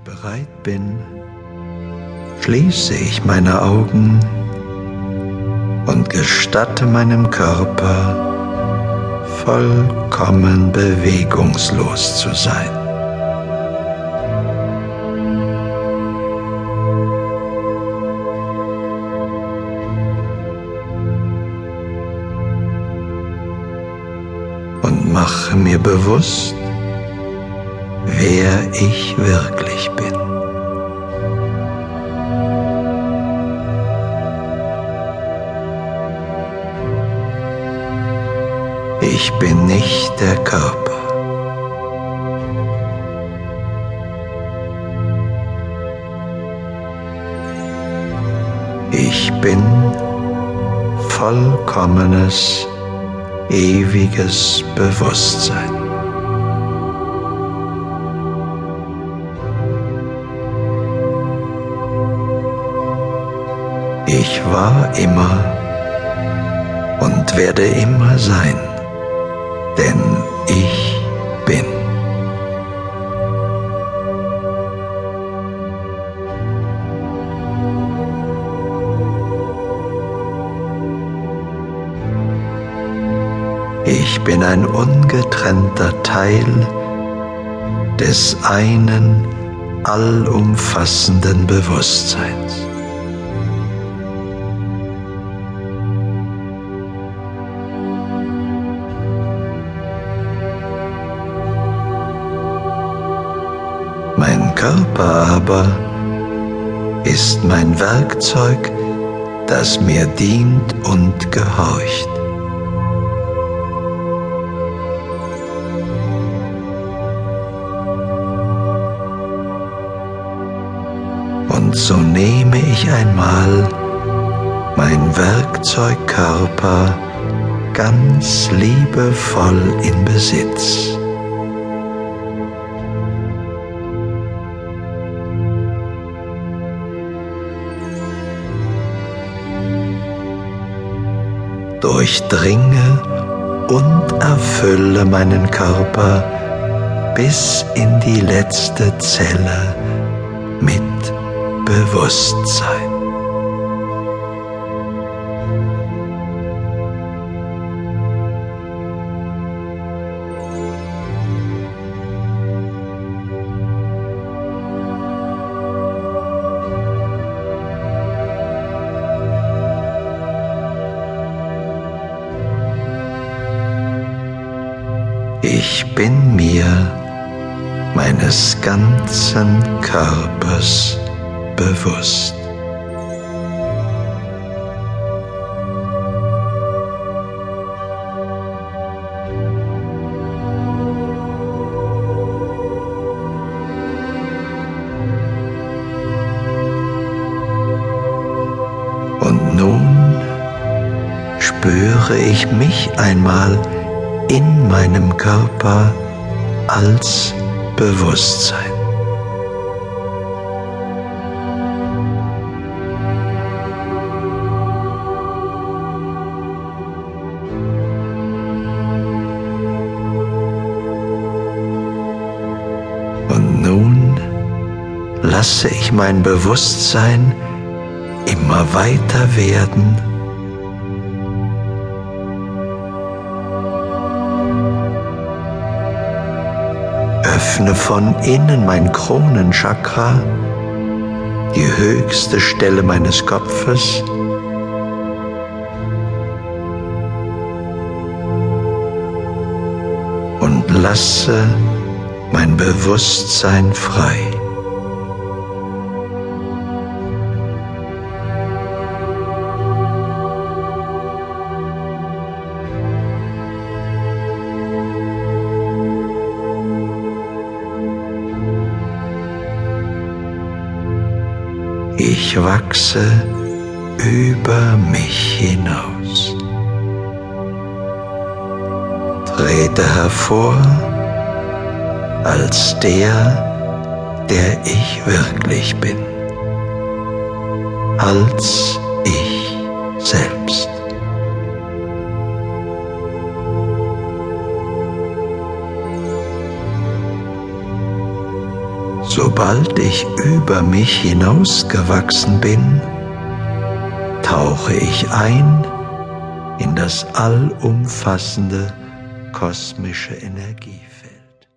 ich bereit bin, schließe ich meine Augen und gestatte meinem Körper vollkommen bewegungslos zu sein. Und mache mir bewusst, wer ich wirklich bin. Ich bin nicht der Körper. Ich bin vollkommenes, ewiges Bewusstsein. Ich war immer und werde immer sein, denn ich bin. Ich bin ein ungetrennter Teil des einen allumfassenden Bewusstseins. Körper aber ist mein Werkzeug, das mir dient und gehorcht. Und so nehme ich einmal mein Werkzeugkörper ganz liebevoll in Besitz. Durchdringe und erfülle meinen Körper bis in die letzte Zelle mit Bewusstsein. Ich bin mir meines ganzen Körpers bewusst. Und nun spüre ich mich einmal in meinem Körper als Bewusstsein. Und nun lasse ich mein Bewusstsein immer weiter werden öffne von innen mein Kronenchakra, die höchste Stelle meines Kopfes. Und lasse mein Bewusstsein frei. Ich wachse über mich hinaus. Trete hervor als der, der ich wirklich bin. Als ich selbst. Sobald ich über mich hinausgewachsen bin, tauche ich ein in das allumfassende kosmische Energiefeld.